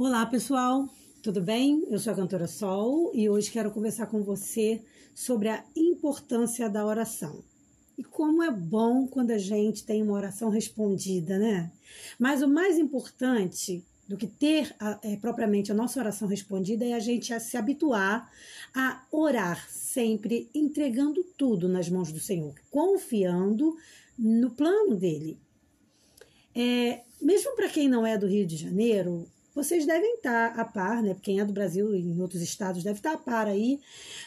Olá, pessoal, tudo bem? Eu sou a cantora Sol e hoje quero conversar com você sobre a importância da oração. E como é bom quando a gente tem uma oração respondida, né? Mas o mais importante do que ter é, propriamente a nossa oração respondida é a gente a se habituar a orar sempre entregando tudo nas mãos do Senhor, confiando no plano dele. É, mesmo para quem não é do Rio de Janeiro, vocês devem estar a par, né? Quem é do Brasil e em outros estados deve estar a par aí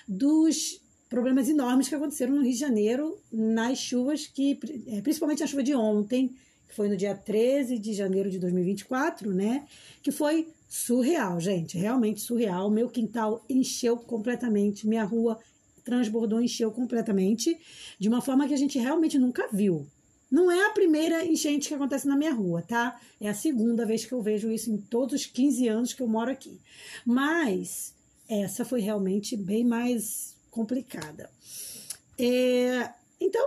dos problemas enormes que aconteceram no Rio de Janeiro nas chuvas que, é, principalmente a chuva de ontem, que foi no dia 13 de janeiro de 2024, né? Que foi surreal, gente, realmente surreal. Meu quintal encheu completamente, minha rua transbordou, encheu completamente, de uma forma que a gente realmente nunca viu. Não é a primeira enchente que acontece na minha rua, tá? É a segunda vez que eu vejo isso em todos os 15 anos que eu moro aqui. Mas essa foi realmente bem mais complicada. É, então,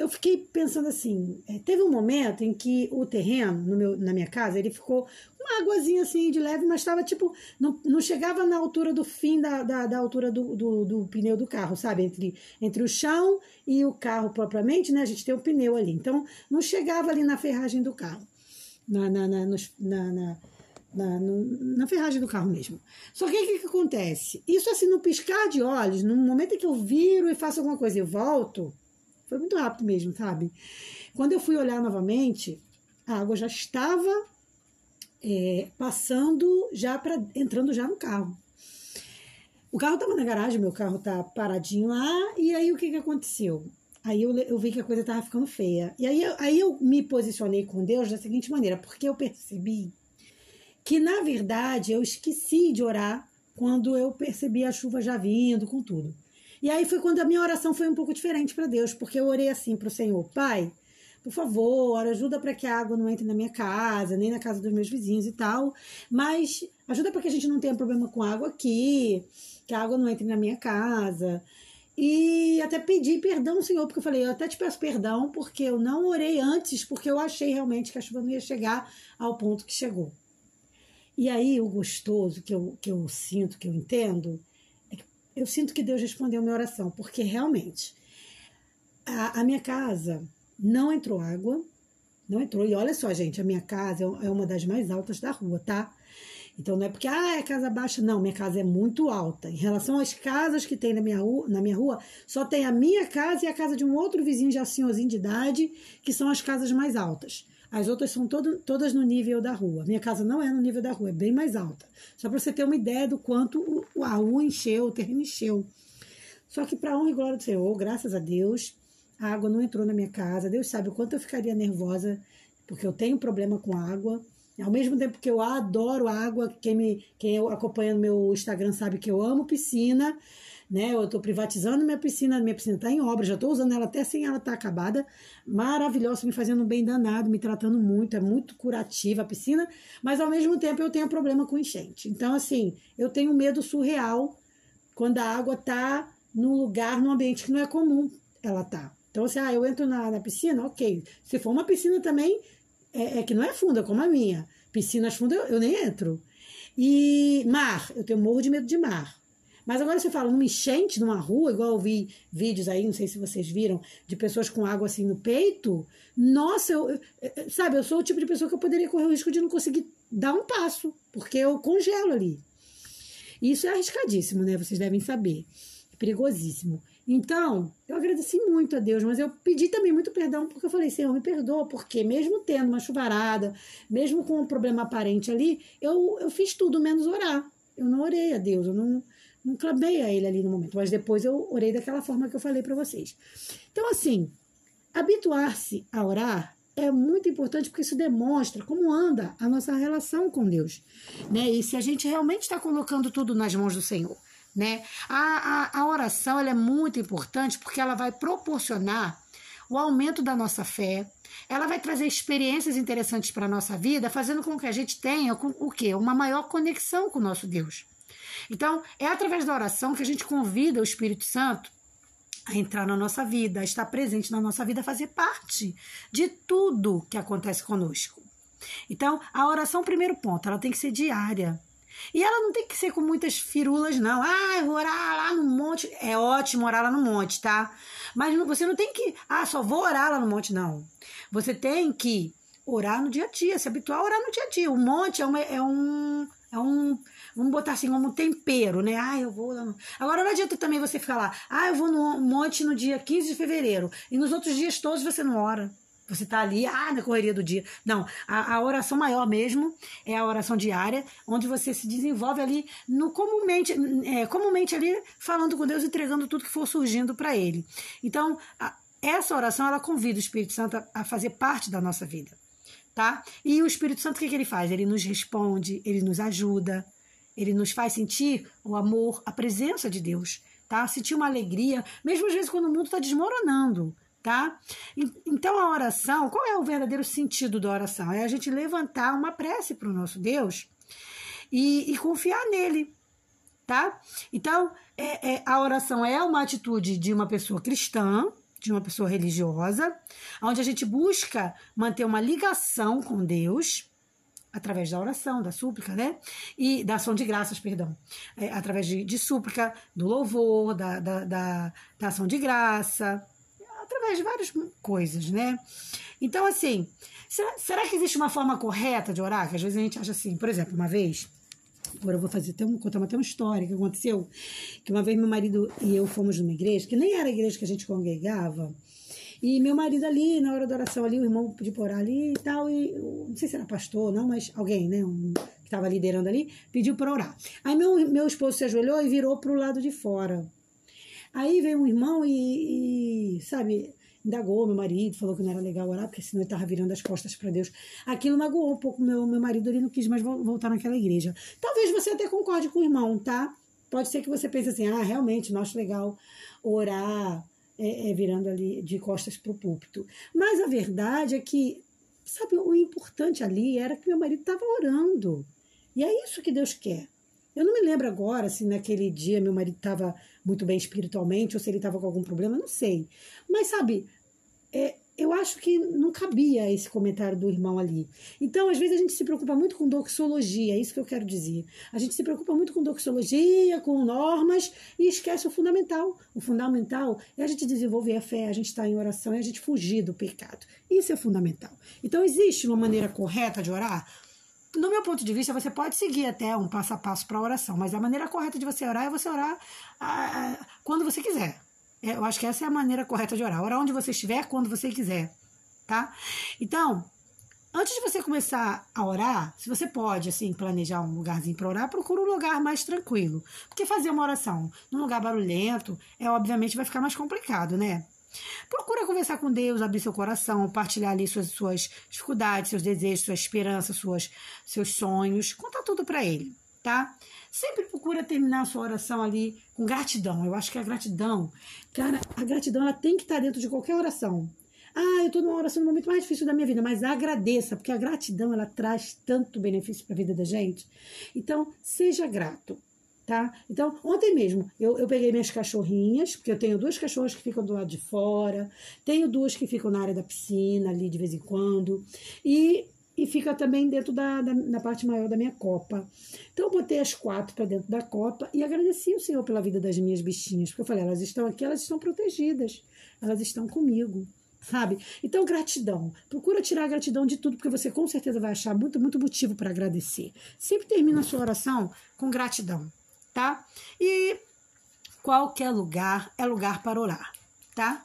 eu fiquei pensando assim, é, teve um momento em que o terreno no meu, na minha casa, ele ficou uma águazinha assim de leve, mas estava tipo, não, não chegava na altura do fim da, da, da altura do, do, do, pneu do carro, sabe? Entre, entre o chão e o carro propriamente, né? A gente tem um pneu ali. Então, não chegava ali na ferragem do carro. Na, na, na, na, na na, na, ferragem do carro mesmo. Só que o que, que, acontece? Isso assim, no piscar de olhos, no momento em que eu viro e faço alguma coisa e volto, foi muito rápido mesmo, sabe? Quando eu fui olhar novamente, a água já estava é, passando, já para entrando já no carro. O carro estava na garagem, meu carro tá paradinho lá, e aí o que, que aconteceu? Aí eu, eu vi que a coisa estava ficando feia. E aí, aí eu me posicionei com Deus da seguinte maneira, porque eu percebi que, na verdade, eu esqueci de orar quando eu percebi a chuva já vindo com tudo. E aí foi quando a minha oração foi um pouco diferente para Deus, porque eu orei assim para o Senhor: Pai, por favor, ajuda para que a água não entre na minha casa, nem na casa dos meus vizinhos e tal, mas ajuda para que a gente não tenha problema com água aqui, que a água não entre na minha casa. E até pedi perdão Senhor, porque eu falei, eu até te peço perdão, porque eu não orei antes, porque eu achei realmente que a chuva não ia chegar ao ponto que chegou. E aí o gostoso que eu, que eu sinto, que eu entendo, eu sinto que Deus respondeu minha oração, porque realmente a, a minha casa não entrou água, não entrou. E olha só, gente, a minha casa é, é uma das mais altas da rua, tá? Então não é porque ah, é casa baixa, não, minha casa é muito alta. Em relação às casas que tem na minha na minha rua, só tem a minha casa e a casa de um outro vizinho já senhorzinho de idade, que são as casas mais altas. As outras são todo, todas no nível da rua. Minha casa não é no nível da rua, é bem mais alta. Só para você ter uma ideia do quanto a rua encheu, o terreno encheu. Só que, para honra e glória do Senhor, graças a Deus, a água não entrou na minha casa. Deus sabe o quanto eu ficaria nervosa, porque eu tenho problema com água. Ao mesmo tempo que eu adoro água, quem, me, quem acompanha no meu Instagram sabe que eu amo piscina né? Eu estou privatizando minha piscina, minha piscina está em obra, já estou usando ela até sem ela estar tá acabada. Maravilhosa, me fazendo um bem danado, me tratando muito, é muito curativa a piscina, mas ao mesmo tempo eu tenho problema com enchente. Então, assim, eu tenho medo surreal quando a água está num lugar, num ambiente que não é comum ela tá. Então, assim, ah, eu entro na, na piscina, ok. Se for uma piscina também, é, é, que não é funda, como a minha. Piscinas fundas eu, eu nem entro. E mar, eu tenho morro de medo de mar. Mas agora você fala numa enchente numa rua, igual eu vi vídeos aí, não sei se vocês viram, de pessoas com água assim no peito. Nossa, eu, eu, sabe, eu sou o tipo de pessoa que eu poderia correr o risco de não conseguir dar um passo, porque eu congelo ali. Isso é arriscadíssimo, né? Vocês devem saber. É perigosíssimo. Então, eu agradeci muito a Deus, mas eu pedi também muito perdão, porque eu falei, Senhor, me perdoa, porque mesmo tendo uma chuvarada, mesmo com um problema aparente ali, eu, eu fiz tudo menos orar. Eu não orei a Deus, eu não, não clamei a ele ali no momento, mas depois eu orei daquela forma que eu falei para vocês. Então, assim, habituar-se a orar é muito importante porque isso demonstra como anda a nossa relação com Deus, né? E se a gente realmente está colocando tudo nas mãos do Senhor, né? A, a, a oração ela é muito importante porque ela vai proporcionar o aumento da nossa fé, ela vai trazer experiências interessantes para a nossa vida, fazendo com que a gente tenha o quê? Uma maior conexão com o nosso Deus. Então, é através da oração que a gente convida o Espírito Santo a entrar na nossa vida, a estar presente na nossa vida, a fazer parte de tudo que acontece conosco. Então, a oração, primeiro ponto, ela tem que ser diária. E ela não tem que ser com muitas firulas, não. Ah, eu vou orar lá no monte. É ótimo orar lá no monte, tá? Mas você não tem que. Ah, só vou orar lá no monte, não. Você tem que orar no dia a dia, se habituar a orar no dia a dia. O monte é, uma, é um. É um. Vamos botar assim como um tempero, né? Ah, eu vou lá no... Agora não adianta também você ficar lá. Ah, eu vou no monte no dia 15 de fevereiro. E nos outros dias todos você não ora. Você está ali, ah, na correria do dia. Não, a, a, oração maior mesmo é a oração diária, onde você se desenvolve ali no comumente, é, comumente ali falando com Deus, entregando tudo que for surgindo para Ele. Então, a, essa oração ela convida o Espírito Santo a, a, fazer parte da nossa vida, tá? E o Espírito Santo o que, que ele faz? Ele nos responde, ele nos ajuda, ele nos faz sentir o amor, a presença de Deus, tá? Sentir uma alegria, mesmo às vezes quando o mundo está desmoronando tá? Então a oração, qual é o verdadeiro sentido da oração? É a gente levantar uma prece para o nosso Deus e, e, confiar nele, tá? Então é, é, a oração é uma atitude de uma pessoa cristã, de uma pessoa religiosa, onde a gente busca manter uma ligação com Deus através da oração, da súplica, né? E da ação de graças, perdão. É, através de, de súplica, do louvor, da, da, da, da ação de graça, através de várias coisas, né? Então, assim, será, será que existe uma forma correta de orar? Que às vezes a gente acha assim, por exemplo, uma vez, agora eu vou fazer até um, contar até uma história que aconteceu, que uma vez meu marido e eu fomos numa igreja, que nem era a igreja que a gente congregava, e meu marido ali, na hora da oração ali, o irmão pediu para orar ali e tal, e não sei se era pastor não, mas alguém, né, um, que estava liderando ali, pediu para orar. Aí meu, meu esposo se ajoelhou e virou para o lado de fora. Aí veio um irmão e, e, sabe, indagou meu marido, falou que não era legal orar, porque senão ele estava virando as costas para Deus. Aquilo magoou um pouco meu, meu marido, ele não quis mais voltar naquela igreja. Talvez você até concorde com o irmão, tá? Pode ser que você pense assim, ah, realmente, acho legal orar é, é, virando ali de costas para o púlpito. Mas a verdade é que, sabe, o importante ali era que meu marido estava orando. E é isso que Deus quer. Eu não me lembro agora se naquele dia meu marido estava muito bem espiritualmente ou se ele estava com algum problema, não sei. Mas sabe, é, eu acho que não cabia esse comentário do irmão ali. Então, às vezes, a gente se preocupa muito com doxologia, é isso que eu quero dizer. A gente se preocupa muito com doxologia, com normas e esquece o fundamental. O fundamental é a gente desenvolver a fé, a gente estar tá em oração, é a gente fugir do pecado. Isso é fundamental. Então, existe uma maneira correta de orar? no meu ponto de vista, você pode seguir até um passo a passo para a oração, mas a maneira correta de você orar é você orar ah, ah, quando você quiser. É, eu acho que essa é a maneira correta de orar. Orar onde você estiver, quando você quiser, tá? Então, antes de você começar a orar, se você pode, assim, planejar um lugarzinho para orar, procura um lugar mais tranquilo. Porque fazer uma oração num lugar barulhento, é obviamente vai ficar mais complicado, né? Procura conversar com Deus, abrir seu coração, partilhar ali suas, suas dificuldades, seus desejos, suas esperanças, suas, seus sonhos. Conta tudo para Ele, tá? Sempre procura terminar a sua oração ali com gratidão. Eu acho que a gratidão, cara, a gratidão ela tem que estar dentro de qualquer oração. Ah, eu estou numa oração no momento mais difícil da minha vida, mas agradeça, porque a gratidão ela traz tanto benefício para a vida da gente. Então, seja grato tá? Então, ontem mesmo, eu, eu peguei minhas cachorrinhas, porque eu tenho duas cachorras que ficam do lado de fora, tenho duas que ficam na área da piscina ali de vez em quando, e, e fica também dentro da, da parte maior da minha copa. Então, eu botei as quatro para dentro da copa e agradeci o Senhor pela vida das minhas bichinhas, porque eu falei, elas estão aqui, elas estão protegidas, elas estão comigo sabe? Então, gratidão. Procura tirar a gratidão de tudo, porque você com certeza vai achar muito, muito motivo para agradecer. Sempre termina a sua oração com gratidão tá? E qualquer lugar é lugar para orar, tá?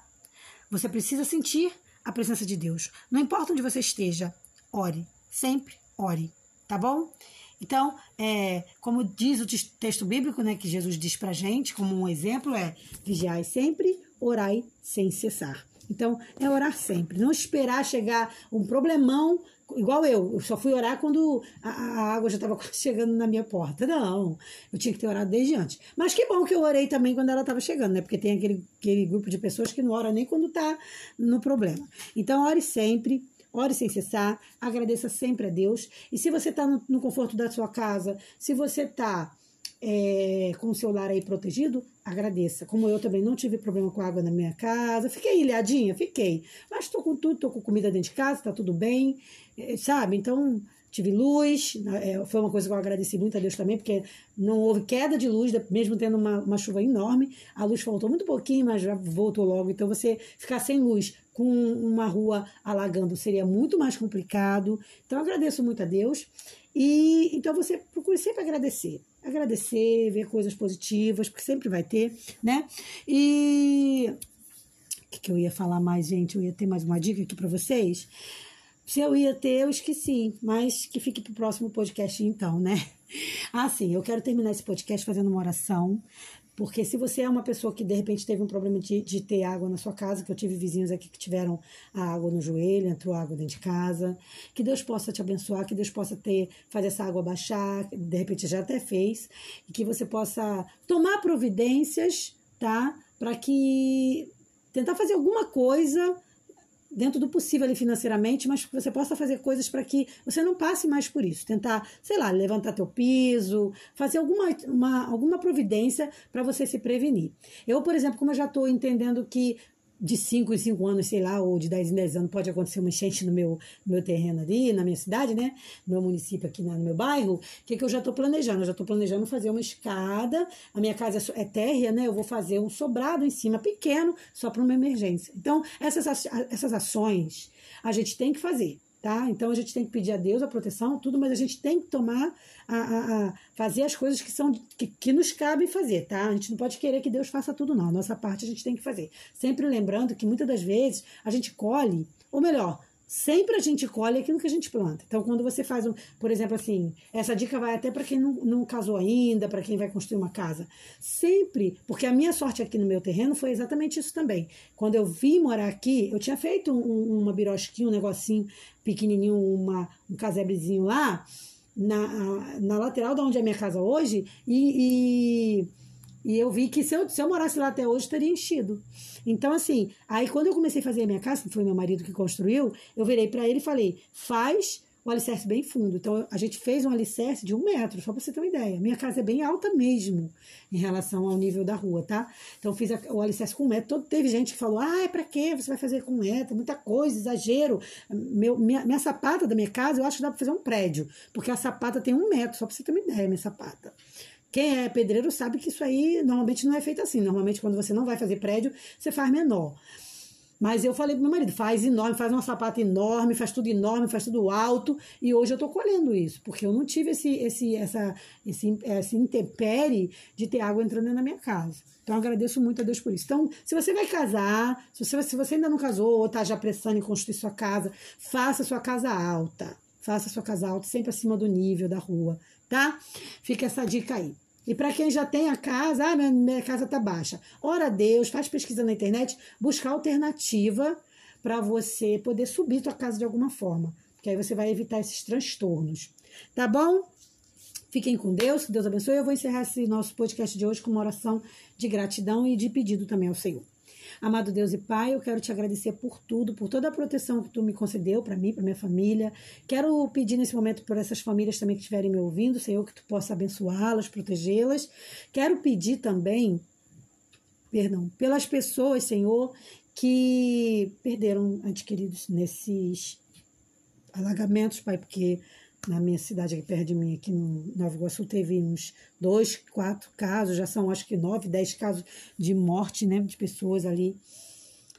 Você precisa sentir a presença de Deus. Não importa onde você esteja, ore, sempre ore, tá bom? Então, é, como diz o texto bíblico, né, que Jesus diz pra gente, como um exemplo, é vigiai sempre, orai sem cessar. Então, é orar sempre, não esperar chegar um problemão igual eu, eu só fui orar quando a, a água já estava chegando na minha porta. Não, eu tinha que ter orado desde antes. Mas que bom que eu orei também quando ela estava chegando, né? Porque tem aquele, aquele grupo de pessoas que não ora nem quando está no problema. Então, ore sempre. Ore sem cessar, agradeça sempre a Deus. E se você está no, no conforto da sua casa, se você está é, com o celular aí protegido, agradeça. Como eu também não tive problema com água na minha casa, fiquei ilhadinha, fiquei. Mas estou com tudo, estou com comida dentro de casa, está tudo bem, é, sabe? Então, tive luz, é, foi uma coisa que eu agradeci muito a Deus também, porque não houve queda de luz, mesmo tendo uma, uma chuva enorme, a luz faltou muito pouquinho, mas já voltou logo. Então, você ficar sem luz com uma rua alagando seria muito mais complicado. Então, agradeço muito a Deus. E então você procure sempre agradecer. Agradecer, ver coisas positivas, porque sempre vai ter, né? E o que, que eu ia falar mais, gente? Eu ia ter mais uma dica aqui para vocês. Se eu ia ter, eu esqueci, mas que fique para o próximo podcast então, né? Ah, sim, eu quero terminar esse podcast fazendo uma oração, porque se você é uma pessoa que de repente teve um problema de, de ter água na sua casa, que eu tive vizinhos aqui que tiveram a água no joelho, entrou água dentro de casa, que Deus possa te abençoar, que Deus possa ter fazer essa água baixar, de repente já até fez, e que você possa tomar providências, tá? Para que tentar fazer alguma coisa dentro do possível ali financeiramente, mas que você possa fazer coisas para que você não passe mais por isso. Tentar, sei lá, levantar teu piso, fazer alguma, uma, alguma providência para você se prevenir. Eu, por exemplo, como eu já estou entendendo que de 5 em 5 anos, sei lá, ou de 10 em 10 anos, pode acontecer uma enchente no meu, meu terreno ali, na minha cidade, né? No meu município aqui, no meu bairro. O que, que eu já estou planejando? Eu já estou planejando fazer uma escada. A minha casa é térrea, né? Eu vou fazer um sobrado em cima, pequeno, só para uma emergência. Então, essas, essas ações a gente tem que fazer tá? Então a gente tem que pedir a Deus a proteção, tudo, mas a gente tem que tomar, a, a, a fazer as coisas que são que, que nos cabem fazer, tá? A gente não pode querer que Deus faça tudo, não. A nossa parte a gente tem que fazer. Sempre lembrando que muitas das vezes a gente colhe, ou melhor, Sempre a gente colhe aquilo que a gente planta. Então, quando você faz, um, por exemplo, assim, essa dica vai até para quem não, não casou ainda, para quem vai construir uma casa. Sempre, porque a minha sorte aqui no meu terreno foi exatamente isso também. Quando eu vim morar aqui, eu tinha feito um, uma birosquinha, um negocinho pequenininho, uma, um casebrezinho lá, na, na lateral de onde é a minha casa hoje, e, e e eu vi que se eu, se eu morasse lá até hoje, teria enchido. Então, assim, aí quando eu comecei a fazer a minha casa, que foi meu marido que construiu, eu virei para ele e falei: faz o alicerce bem fundo. Então, a gente fez um alicerce de um metro, só para você ter uma ideia. Minha casa é bem alta mesmo, em relação ao nível da rua, tá? Então, fiz o alicerce com um metro. Todo, teve gente que falou: ah, é para quê? Você vai fazer com um metro? Muita coisa, exagero. Meu, minha, minha sapata da minha casa, eu acho que dá para fazer um prédio, porque a sapata tem um metro, só para você ter uma ideia, minha sapata. Quem é pedreiro sabe que isso aí normalmente não é feito assim. Normalmente, quando você não vai fazer prédio, você faz menor. Mas eu falei pro meu marido, faz enorme, faz uma sapata enorme, faz tudo enorme, faz tudo alto. E hoje eu tô colhendo isso, porque eu não tive esse, esse, essa, esse, esse intempere de ter água entrando na minha casa. Então eu agradeço muito a Deus por isso. Então, se você vai casar, se você, se você ainda não casou ou tá já pressando em construir sua casa, faça sua casa alta. Faça sua casa alta, sempre acima do nível da rua, tá? Fica essa dica aí. E para quem já tem a casa, ah, minha, casa está baixa. Ora Deus, faz pesquisa na internet, buscar alternativa para você poder subir sua casa de alguma forma. Porque aí você vai evitar esses transtornos. Tá bom? Fiquem com Deus, que Deus abençoe. Eu vou encerrar esse nosso podcast de hoje com uma oração de gratidão e de pedido também ao Senhor. Amado Deus e Pai, eu quero te agradecer por tudo, por toda a proteção que tu me concedeu para mim, para minha família. Quero pedir nesse momento por essas famílias também que estiverem me ouvindo, Senhor, que tu possa abençoá-las, protegê-las. Quero pedir também, perdão, pelas pessoas, Senhor, que perderam adquiridos nesses alagamentos, Pai, porque na minha cidade aqui perto de mim, aqui no Nova Iguaçu, teve uns dois, quatro casos, já são acho que nove, dez casos de morte né, de pessoas ali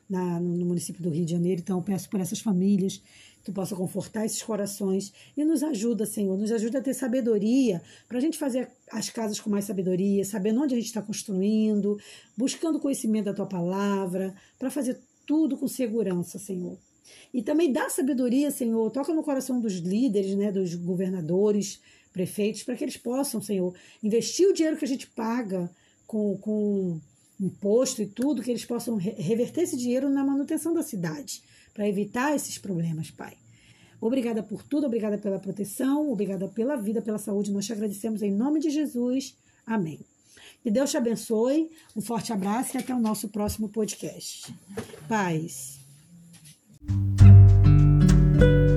na, no, no município do Rio de Janeiro. Então, peço por essas famílias que possa confortar esses corações e nos ajuda, Senhor, nos ajuda a ter sabedoria para a gente fazer as casas com mais sabedoria, sabendo onde a gente está construindo, buscando conhecimento da tua palavra, para fazer tudo com segurança, Senhor. E também dá sabedoria, Senhor, toca no coração dos líderes, né, dos governadores, prefeitos, para que eles possam, Senhor, investir o dinheiro que a gente paga com, com imposto e tudo, que eles possam reverter esse dinheiro na manutenção da cidade, para evitar esses problemas, Pai. Obrigada por tudo, obrigada pela proteção, obrigada pela vida, pela saúde. Nós te agradecemos em nome de Jesus. Amém. Que Deus te abençoe. Um forte abraço e até o nosso próximo podcast. Paz. thank you